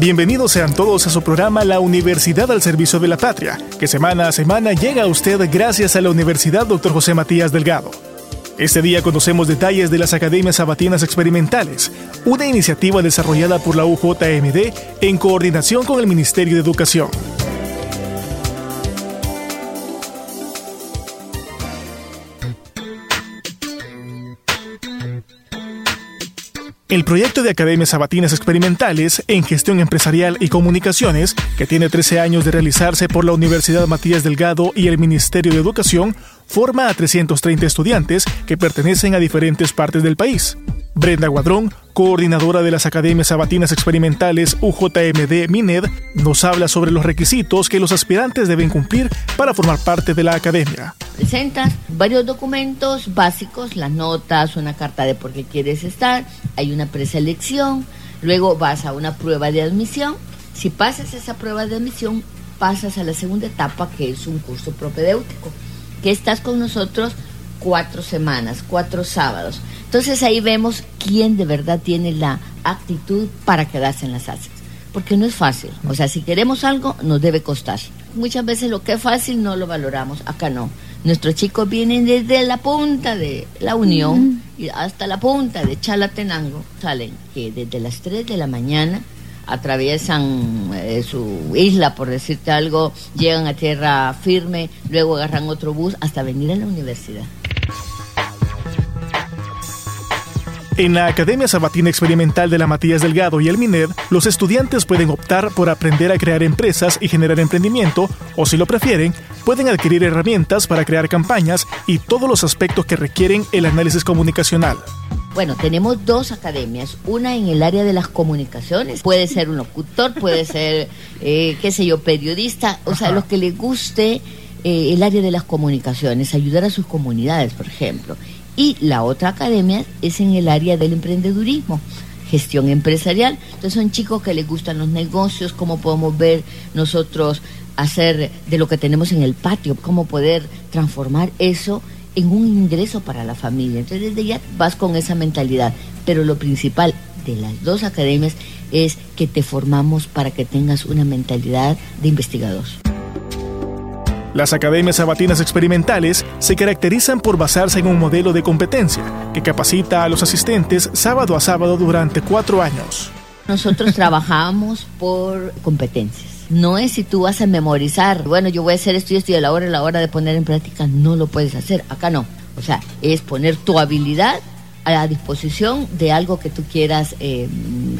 Bienvenidos sean todos a su programa La Universidad al Servicio de la Patria, que semana a semana llega a usted gracias a la Universidad Dr. José Matías Delgado. Este día conocemos detalles de las Academias Sabatinas Experimentales, una iniciativa desarrollada por la UJMD en coordinación con el Ministerio de Educación. El proyecto de Academias Sabatinas Experimentales en Gestión Empresarial y Comunicaciones, que tiene 13 años de realizarse por la Universidad Matías Delgado y el Ministerio de Educación, forma a 330 estudiantes que pertenecen a diferentes partes del país. Brenda Guadrón, coordinadora de las Academias Sabatinas Experimentales UJMD MINED, nos habla sobre los requisitos que los aspirantes deben cumplir para formar parte de la academia. Presentas varios documentos básicos, las notas, una carta de por qué quieres estar, hay una preselección, luego vas a una prueba de admisión. Si pasas esa prueba de admisión, pasas a la segunda etapa que es un curso propedéutico, que estás con nosotros cuatro semanas, cuatro sábados. Entonces ahí vemos quién de verdad tiene la actitud para quedarse en las ASES. Porque no es fácil. O sea, si queremos algo, nos debe costar. Muchas veces lo que es fácil no lo valoramos. Acá no. Nuestros chicos vienen desde la punta de la Unión y hasta la punta de Chalatenango. Salen que desde las 3 de la mañana atraviesan eh, su isla, por decirte algo, llegan a tierra firme, luego agarran otro bus hasta venir a la universidad. En la Academia Sabatina Experimental de la Matías Delgado y el MINED, los estudiantes pueden optar por aprender a crear empresas y generar emprendimiento, o si lo prefieren, pueden adquirir herramientas para crear campañas y todos los aspectos que requieren el análisis comunicacional. Bueno, tenemos dos academias, una en el área de las comunicaciones, puede ser un locutor, puede ser, eh, qué sé yo, periodista, o sea, lo que le guste eh, el área de las comunicaciones, ayudar a sus comunidades, por ejemplo. Y la otra academia es en el área del emprendedurismo, gestión empresarial. Entonces son chicos que les gustan los negocios, cómo podemos ver nosotros hacer de lo que tenemos en el patio, cómo poder transformar eso en un ingreso para la familia. Entonces desde ya vas con esa mentalidad. Pero lo principal de las dos academias es que te formamos para que tengas una mentalidad de investigador. Las academias sabatinas experimentales se caracterizan por basarse en un modelo de competencia que capacita a los asistentes sábado a sábado durante cuatro años. Nosotros trabajamos por competencias. No es si tú vas a memorizar, bueno, yo voy a hacer esto y esto y a la hora, a la hora de poner en práctica no lo puedes hacer. Acá no. O sea, es poner tu habilidad a la disposición de algo que tú quieras eh,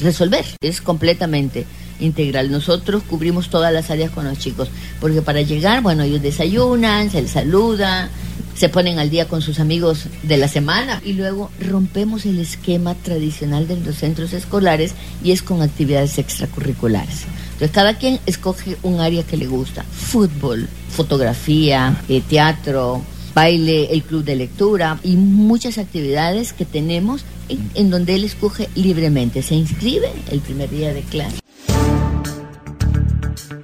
resolver. Es completamente integral. Nosotros cubrimos todas las áreas con los chicos, porque para llegar, bueno, ellos desayunan, se les saluda, se ponen al día con sus amigos de la semana y luego rompemos el esquema tradicional de los centros escolares y es con actividades extracurriculares. Entonces cada quien escoge un área que le gusta, fútbol, fotografía, eh, teatro, baile, el club de lectura y muchas actividades que tenemos en, en donde él escoge libremente. Se inscribe el primer día de clase.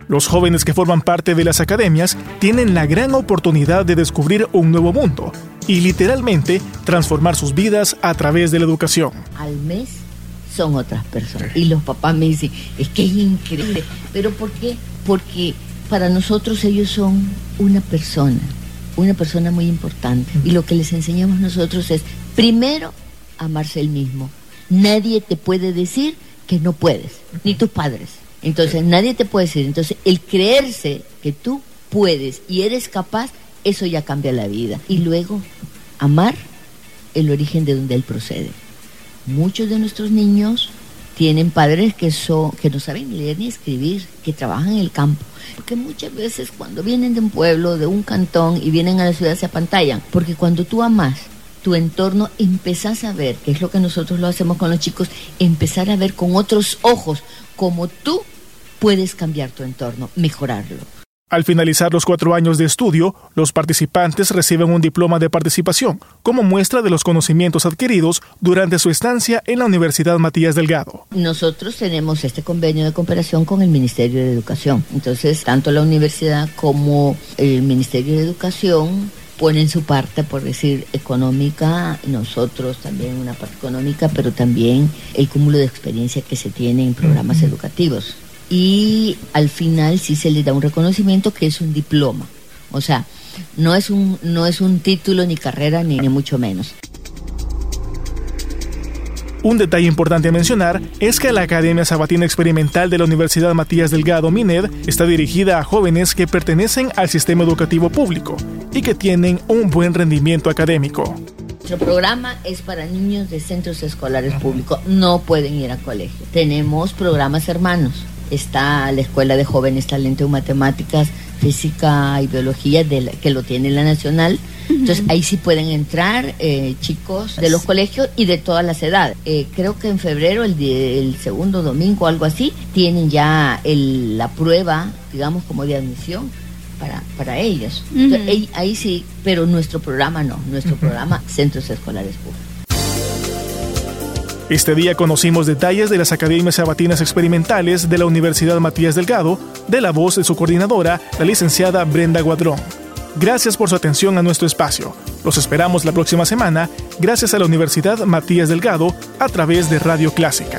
Los jóvenes que forman parte de las academias tienen la gran oportunidad de descubrir un nuevo mundo y literalmente transformar sus vidas a través de la educación. Al mes son otras personas. Y los papás me dicen, es que es increíble. ¿Pero por qué? Porque para nosotros ellos son una persona, una persona muy importante. Y lo que les enseñamos nosotros es, primero, amarse el mismo. Nadie te puede decir que no puedes, ni tus padres. Entonces nadie te puede decir. Entonces el creerse que tú puedes y eres capaz, eso ya cambia la vida. Y luego amar el origen de donde él procede. Muchos de nuestros niños tienen padres que son que no saben leer ni escribir, que trabajan en el campo, porque muchas veces cuando vienen de un pueblo, de un cantón y vienen a la ciudad se apantallan, porque cuando tú amas tu entorno, empezás a ver, que es lo que nosotros lo hacemos con los chicos, empezar a ver con otros ojos cómo tú puedes cambiar tu entorno, mejorarlo. Al finalizar los cuatro años de estudio, los participantes reciben un diploma de participación como muestra de los conocimientos adquiridos durante su estancia en la Universidad Matías Delgado. Nosotros tenemos este convenio de cooperación con el Ministerio de Educación. Entonces, tanto la universidad como el Ministerio de Educación ponen su parte, por decir, económica, nosotros también una parte económica, pero también el cúmulo de experiencia que se tiene en programas educativos y al final sí se le da un reconocimiento que es un diploma. O sea, no es un, no es un título ni carrera ni, ni mucho menos. Un detalle importante a mencionar es que la Academia Sabatina Experimental de la Universidad Matías Delgado Mined está dirigida a jóvenes que pertenecen al sistema educativo público y que tienen un buen rendimiento académico. Nuestro programa es para niños de centros escolares públicos, no pueden ir a colegio. Tenemos programas hermanos está la Escuela de Jóvenes Talento en Matemáticas, Física y Biología, de que lo tiene la Nacional. Entonces ahí sí pueden entrar eh, chicos de los colegios y de todas las edades. Eh, creo que en febrero, el, el segundo domingo, algo así, tienen ya el, la prueba, digamos, como de admisión para, para ellos. ahí, ahí, sí, pero nuestro programa no, nuestro programa Centros Escolares Públicos. Este día conocimos detalles de las academias sabatinas experimentales de la Universidad Matías Delgado, de la voz de su coordinadora, la licenciada Brenda Guadrón. Gracias por su atención a nuestro espacio. Los esperamos la próxima semana, gracias a la Universidad Matías Delgado, a través de Radio Clásica.